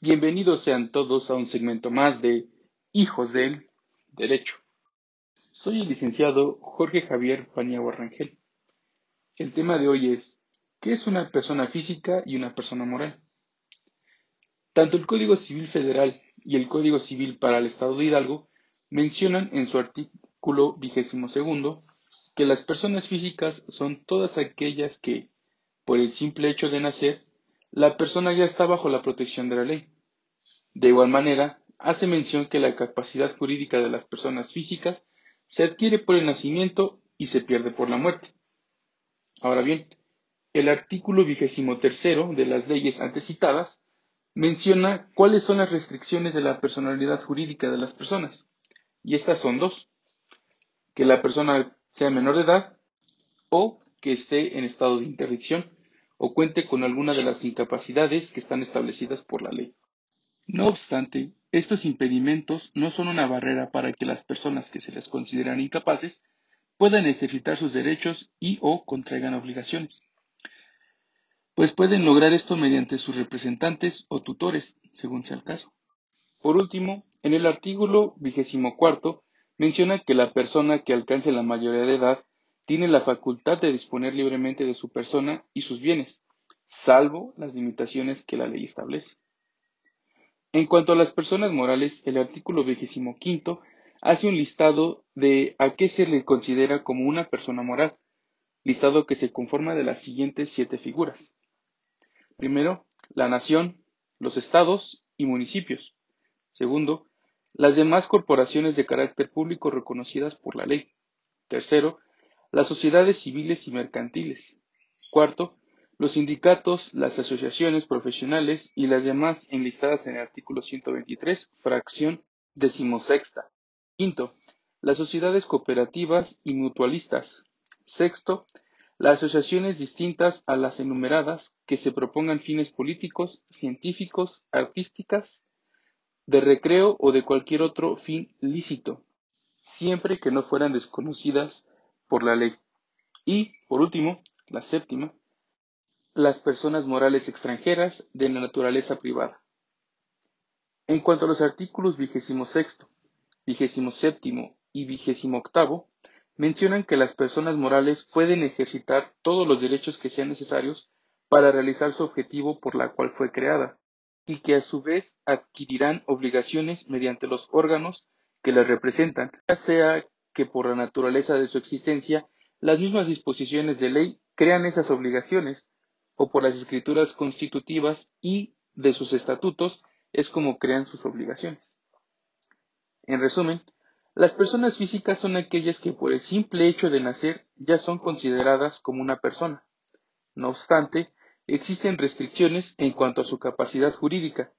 Bienvenidos sean todos a un segmento más de Hijos del Derecho. Soy el licenciado Jorge Javier Paniagua Rangel. El tema de hoy es ¿qué es una persona física y una persona moral? Tanto el Código Civil Federal y el Código Civil para el Estado de Hidalgo mencionan en su artículo vigésimo segundo que las personas físicas son todas aquellas que, por el simple hecho de nacer, la persona ya está bajo la protección de la ley. De igual manera, hace mención que la capacidad jurídica de las personas físicas se adquiere por el nacimiento y se pierde por la muerte. Ahora bien, el artículo vigésimo tercero de las leyes antecitadas menciona cuáles son las restricciones de la personalidad jurídica de las personas. Y estas son dos. Que la persona sea menor de edad o que esté en estado de interdicción o cuente con alguna de las incapacidades que están establecidas por la ley. No obstante, estos impedimentos no son una barrera para que las personas que se les consideran incapaces puedan ejercitar sus derechos y o contraigan obligaciones, pues pueden lograr esto mediante sus representantes o tutores, según sea el caso. Por último, en el artículo vigésimo cuarto menciona que la persona que alcance la mayoría de edad tiene la facultad de disponer libremente de su persona y sus bienes, salvo las limitaciones que la ley establece. En cuanto a las personas morales, el artículo vigésimo quinto hace un listado de a qué se le considera como una persona moral, listado que se conforma de las siguientes siete figuras. Primero, la nación, los estados y municipios. Segundo, las demás corporaciones de carácter público reconocidas por la ley. Tercero, las sociedades civiles y mercantiles. Cuarto, los sindicatos, las asociaciones profesionales y las demás enlistadas en el artículo 123, fracción decimosexta. Quinto, las sociedades cooperativas y mutualistas. Sexto, las asociaciones distintas a las enumeradas que se propongan fines políticos, científicos, artísticas, de recreo o de cualquier otro fin lícito, siempre que no fueran desconocidas por la ley. Y, por último, la séptima, las personas morales extranjeras de la naturaleza privada. En cuanto a los artículos vigésimo sexto, vigésimo séptimo y vigésimo octavo, mencionan que las personas morales pueden ejercitar todos los derechos que sean necesarios para realizar su objetivo por la cual fue creada, y que a su vez adquirirán obligaciones mediante los órganos que las representan, ya sea que por la naturaleza de su existencia las mismas disposiciones de ley crean esas obligaciones, o por las escrituras constitutivas y de sus estatutos es como crean sus obligaciones. En resumen, las personas físicas son aquellas que por el simple hecho de nacer ya son consideradas como una persona. No obstante, existen restricciones en cuanto a su capacidad jurídica,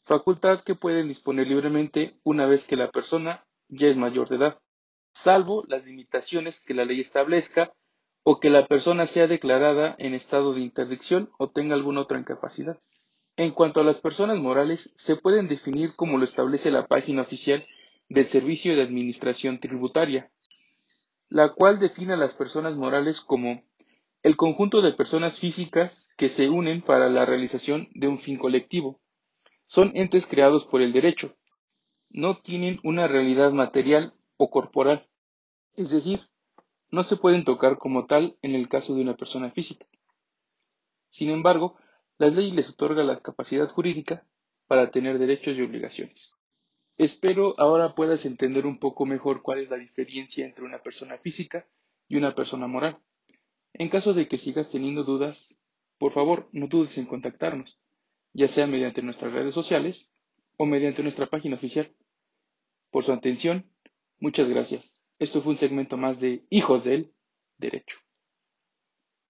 facultad que pueden disponer libremente una vez que la persona ya es mayor de edad salvo las limitaciones que la ley establezca o que la persona sea declarada en estado de interdicción o tenga alguna otra incapacidad. En cuanto a las personas morales, se pueden definir como lo establece la página oficial del Servicio de Administración Tributaria, la cual define a las personas morales como el conjunto de personas físicas que se unen para la realización de un fin colectivo. Son entes creados por el derecho. No tienen una realidad material o corporal, es decir, no se pueden tocar como tal en el caso de una persona física. Sin embargo, las leyes les otorgan la capacidad jurídica para tener derechos y obligaciones. Espero ahora puedas entender un poco mejor cuál es la diferencia entre una persona física y una persona moral. En caso de que sigas teniendo dudas, por favor no dudes en contactarnos, ya sea mediante nuestras redes sociales o mediante nuestra página oficial. Por su atención Muchas gracias. Esto fue un segmento más de Hijos del Derecho.